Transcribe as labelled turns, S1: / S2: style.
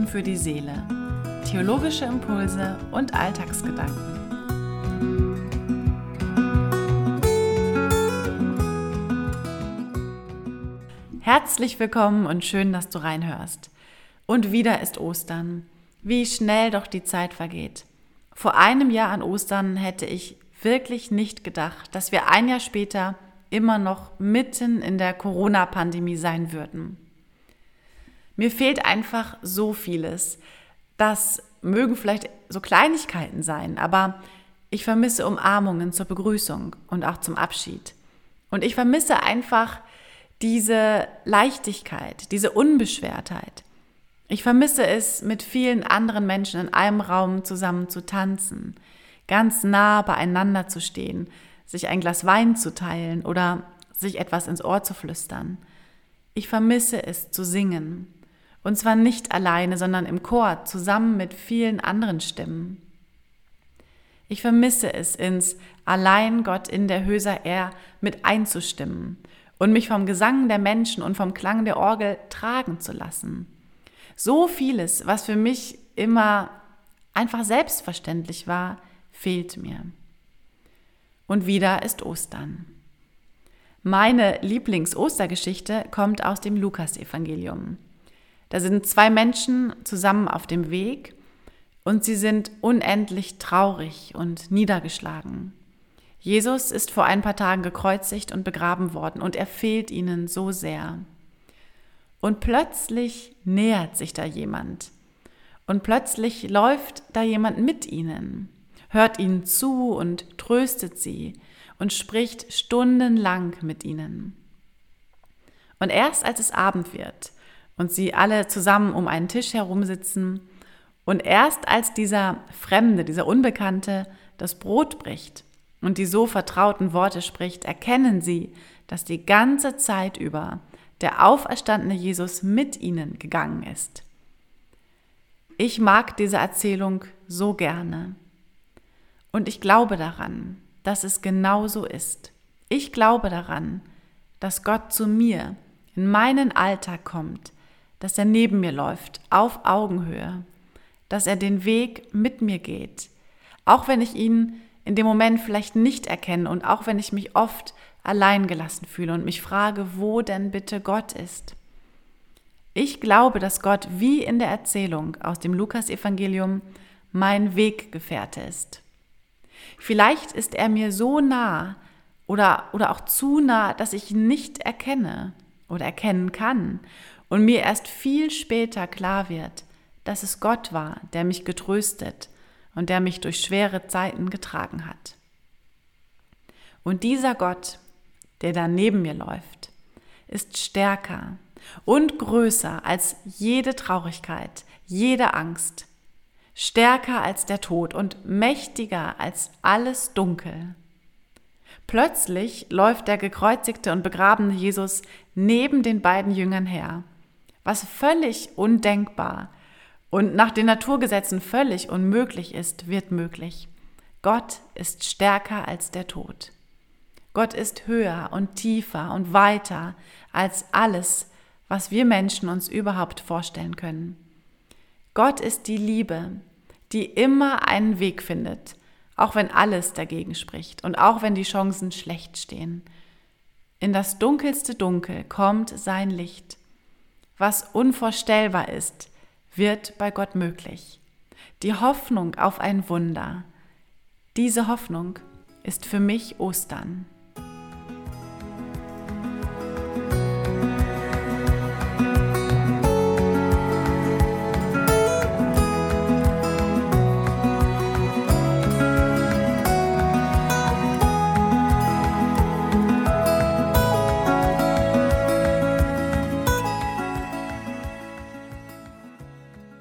S1: tun für die Seele. Theologische Impulse und Alltagsgedanken. Herzlich willkommen und schön, dass du reinhörst. Und wieder ist Ostern. Wie schnell doch die Zeit vergeht. Vor einem Jahr an Ostern hätte ich wirklich nicht gedacht, dass wir ein Jahr später immer noch mitten in der Corona-Pandemie sein würden. Mir fehlt einfach so vieles. Das mögen vielleicht so Kleinigkeiten sein, aber ich vermisse Umarmungen zur Begrüßung und auch zum Abschied. Und ich vermisse einfach diese Leichtigkeit, diese Unbeschwertheit. Ich vermisse es, mit vielen anderen Menschen in einem Raum zusammen zu tanzen, ganz nah beieinander zu stehen, sich ein Glas Wein zu teilen oder sich etwas ins Ohr zu flüstern. Ich vermisse es zu singen, und zwar nicht alleine, sondern im Chor, zusammen mit vielen anderen Stimmen. Ich vermisse es, ins Allein Gott in der Höser Er mit einzustimmen und mich vom Gesang der Menschen und vom Klang der Orgel tragen zu lassen. So vieles, was für mich immer einfach selbstverständlich war, fehlt mir. Und wieder ist Ostern. Meine Lieblings-Ostergeschichte kommt aus dem Lukasevangelium. Da sind zwei Menschen zusammen auf dem Weg und sie sind unendlich traurig und niedergeschlagen. Jesus ist vor ein paar Tagen gekreuzigt und begraben worden und er fehlt ihnen so sehr. Und plötzlich nähert sich da jemand. Und plötzlich läuft da jemand mit ihnen, hört ihnen zu und tröstet sie und spricht stundenlang mit ihnen. Und erst als es Abend wird und sie alle zusammen um einen Tisch herumsitzen. Und erst als dieser Fremde, dieser Unbekannte das Brot bricht und die so vertrauten Worte spricht, erkennen sie, dass die ganze Zeit über der auferstandene Jesus mit ihnen gegangen ist. Ich mag diese Erzählung so gerne. Und ich glaube daran, dass es genau so ist. Ich glaube daran, dass Gott zu mir in meinen Alltag kommt, dass er neben mir läuft, auf Augenhöhe, dass er den Weg mit mir geht, auch wenn ich ihn in dem Moment vielleicht nicht erkenne und auch wenn ich mich oft allein gelassen fühle und mich frage, wo denn bitte Gott ist. Ich glaube, dass Gott wie in der Erzählung aus dem Lukasevangelium mein Weggefährte ist. Vielleicht ist er mir so nah oder, oder auch zu nah, dass ich ihn nicht erkenne oder erkennen kann und mir erst viel später klar wird, dass es Gott war, der mich getröstet und der mich durch schwere Zeiten getragen hat. Und dieser Gott, der da neben mir läuft, ist stärker und größer als jede Traurigkeit, jede Angst, stärker als der Tod und mächtiger als alles Dunkel. Plötzlich läuft der gekreuzigte und begrabene Jesus neben den beiden Jüngern her was völlig undenkbar und nach den Naturgesetzen völlig unmöglich ist, wird möglich. Gott ist stärker als der Tod. Gott ist höher und tiefer und weiter als alles, was wir Menschen uns überhaupt vorstellen können. Gott ist die Liebe, die immer einen Weg findet, auch wenn alles dagegen spricht und auch wenn die Chancen schlecht stehen. In das dunkelste Dunkel kommt sein Licht was unvorstellbar ist, wird bei Gott möglich. Die Hoffnung auf ein Wunder. Diese Hoffnung ist für mich Ostern.